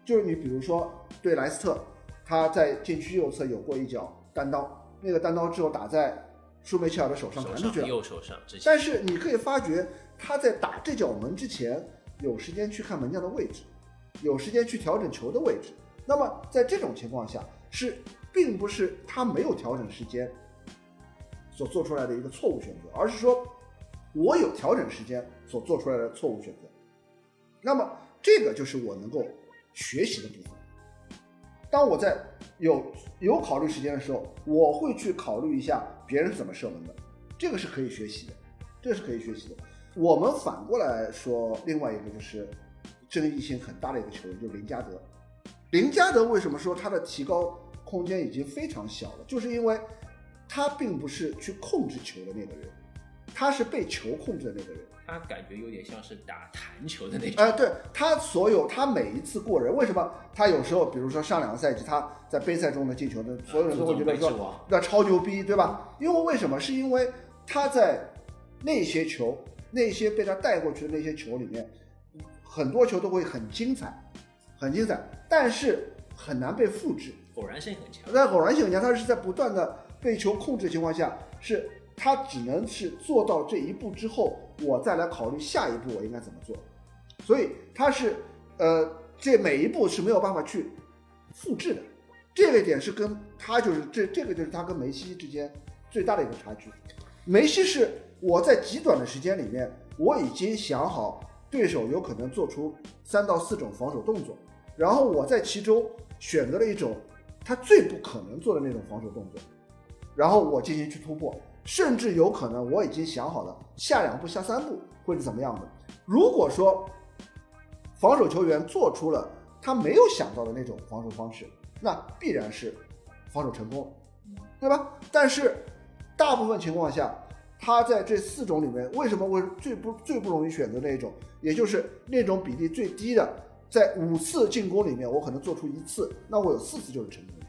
就是你比如说对莱斯特，他在禁区右侧有过一脚单刀，那个单刀之后打在舒梅切尔的手上弹出去了，右手上。但是你可以发觉他在打这脚门之前，有时间去看门将的位置，有时间去调整球的位置。那么在这种情况下是。并不是他没有调整时间所做出来的一个错误选择，而是说我有调整时间所做出来的错误选择。那么这个就是我能够学习的部分。当我在有有考虑时间的时候，我会去考虑一下别人怎么射门的，这个是可以学习的，这个是可以学习的。我们反过来说，另外一个就是争议性很大的一个球员，就是林加德。林加德为什么说他的提高？空间已经非常小了，就是因为他并不是去控制球的那个人，他是被球控制的那个人。他感觉有点像是打弹球的那种。哎，对他所有他每一次过人，为什么他有时候，比如说上两个赛季他在杯赛中的进球的，所有人都会觉得说那超牛逼，对吧？因为为什么？是因为他在那些球，那些被他带过去的那些球里面，很多球都会很精彩，很精彩，但是很难被复制。偶然性很强，在偶然性很强，他是在不断的被球控制的情况下，是他只能是做到这一步之后，我再来考虑下一步我应该怎么做，所以他是呃，这每一步是没有办法去复制的，这个点是跟他就是这这个就是他跟梅西之间最大的一个差距。梅西是我在极短的时间里面，我已经想好对手有可能做出三到四种防守动作，然后我在其中选择了一种。他最不可能做的那种防守动作，然后我进行去突破，甚至有可能我已经想好了下两步、下三步会是怎么样的。如果说防守球员做出了他没有想到的那种防守方式，那必然是防守成功，对吧？但是大部分情况下，他在这四种里面，为什么会最不最不容易选择那一种，也就是那种比例最低的？在五次进攻里面，我可能做出一次，那我有四次就是成功的。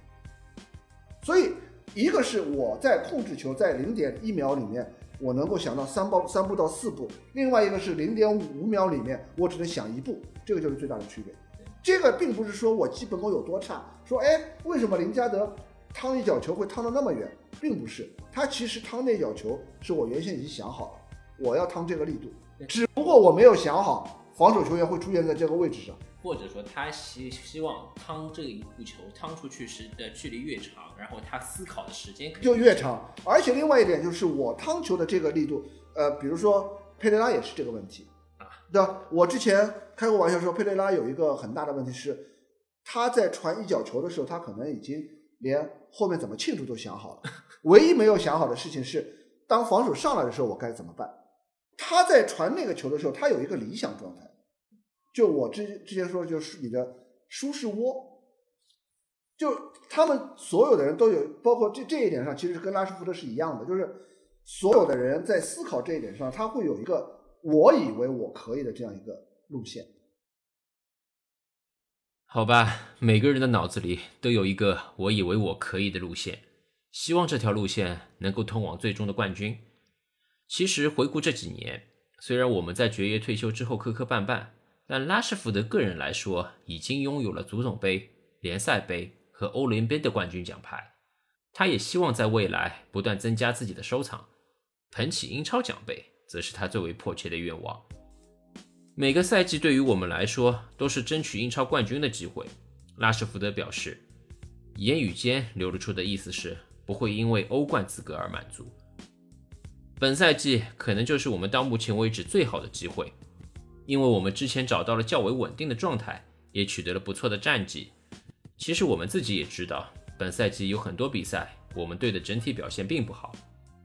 所以，一个是我在控制球在零点一秒里面，我能够想到三步三步到四步；另外一个是零点五秒里面，我只能想一步，这个就是最大的区别。这个并不是说我基本功有多差，说哎，为什么林加德趟一脚球会趟得那么远，并不是，他其实趟那脚球是我原先已经想好了，我要趟这个力度，只不过我没有想好防守球员会出现在这个位置上。或者说他希希望趟这一步球趟出去时的距离越长，然后他思考的时间就越长。而且另外一点就是我趟球的这个力度，呃，比如说佩雷拉也是这个问题啊。对吧？我之前开过玩笑说，佩雷拉有一个很大的问题是，他在传一脚球的时候，他可能已经连后面怎么庆祝都想好了，唯一没有想好的事情是，当防守上来的时候我该怎么办？他在传那个球的时候，他有一个理想状态。就我之之前说，就是你的舒适窝，就他们所有的人都有，包括这这一点上，其实是跟拉什福德是一样的，就是所有的人在思考这一点上，他会有一个我以为我可以的这样一个路线。好吧，每个人的脑子里都有一个我以为我可以的路线，希望这条路线能够通往最终的冠军。其实回顾这几年，虽然我们在爵爷退休之后磕磕绊绊，但拉什福德个人来说，已经拥有了足总杯、联赛杯和欧联杯的冠军奖牌。他也希望在未来不断增加自己的收藏，捧起英超奖杯，则是他最为迫切的愿望。每个赛季对于我们来说都是争取英超冠军的机会。拉什福德表示，言语间流露出的意思是不会因为欧冠资格而满足。本赛季可能就是我们到目前为止最好的机会，因为我们之前找到了较为稳定的状态，也取得了不错的战绩。其实我们自己也知道，本赛季有很多比赛我们队的整体表现并不好，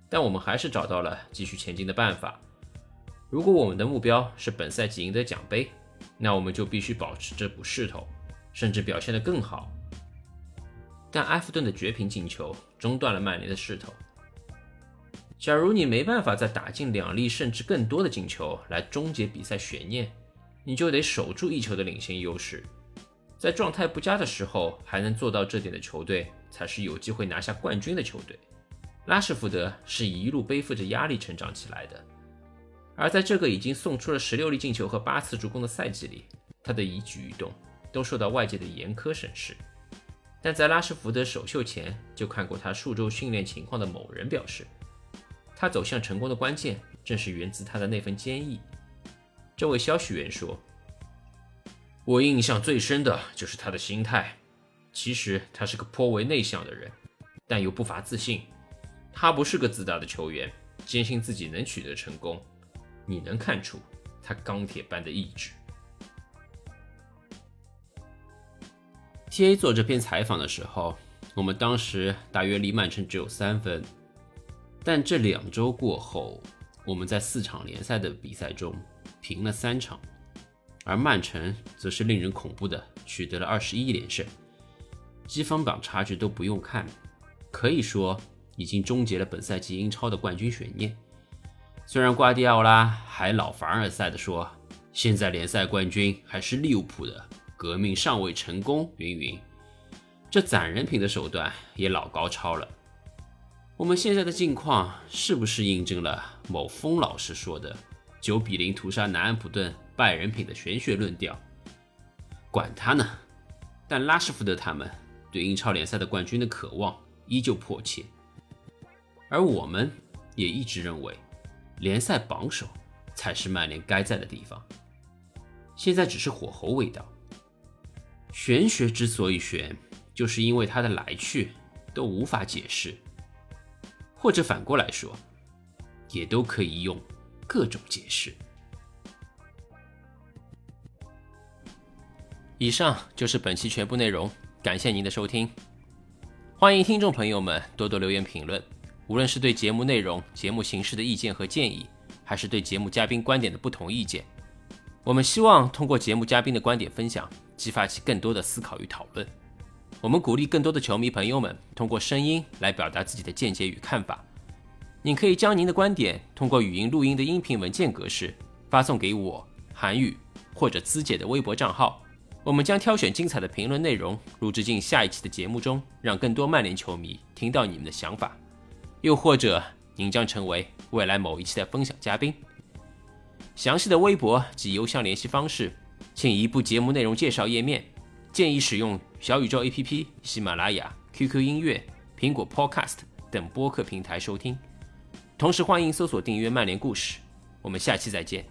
但我们还是找到了继续前进的办法。如果我们的目标是本赛季赢得奖杯，那我们就必须保持这股势头，甚至表现得更好。但埃弗顿的绝平进球中断了曼联的势头。假如你没办法再打进两粒甚至更多的进球来终结比赛悬念，你就得守住一球的领先优势。在状态不佳的时候还能做到这点的球队，才是有机会拿下冠军的球队。拉什福德是一路背负着压力成长起来的。而在这个已经送出了十六粒进球和八次助攻的赛季里，他的一举一动都受到外界的严苛审视。但在拉什福德首秀前就看过他数周训练情况的某人表示，他走向成功的关键正是源自他的那份坚毅。这位消息源说：“我印象最深的就是他的心态。其实他是个颇为内向的人，但又不乏自信。他不是个自大的球员，坚信自己能取得成功。”你能看出他钢铁般的意志。T.A. 做这篇采访的时候，我们当时大约离曼城只有三分，但这两周过后，我们在四场联赛的比赛中平了三场，而曼城则是令人恐怖的取得了二十一连胜，积分榜差距都不用看，可以说已经终结了本赛季英超的冠军悬念。虽然瓜迪奥拉还老凡尔赛的说，现在联赛冠军还是利物浦的，革命尚未成功，云云，这攒人品的手段也老高超了。我们现在的境况是不是印证了某风老师说的“九比零屠杀南安普顿，败人品”的玄学论调？管他呢，但拉什福德他们对英超联赛的冠军的渴望依旧迫切，而我们也一直认为。联赛榜首才是曼联该在的地方，现在只是火候未到。玄学之所以玄，就是因为它的来去都无法解释，或者反过来说，也都可以用各种解释。以上就是本期全部内容，感谢您的收听，欢迎听众朋友们多多留言评论。无论是对节目内容、节目形式的意见和建议，还是对节目嘉宾观点的不同意见，我们希望通过节目嘉宾的观点分享，激发起更多的思考与讨论。我们鼓励更多的球迷朋友们通过声音来表达自己的见解与看法。您可以将您的观点通过语音录音的音频文件格式发送给我、韩语或者资姐的微博账号，我们将挑选精彩的评论内容录制进下一期的节目中，让更多曼联球迷听到你们的想法。又或者，您将成为未来某一期的分享嘉宾。详细的微博及邮箱联系方式，请移步节目内容介绍页面。建议使用小宇宙 APP、喜马拉雅、QQ 音乐、苹果 Podcast 等播客平台收听。同时，欢迎搜索订阅曼联故事。我们下期再见。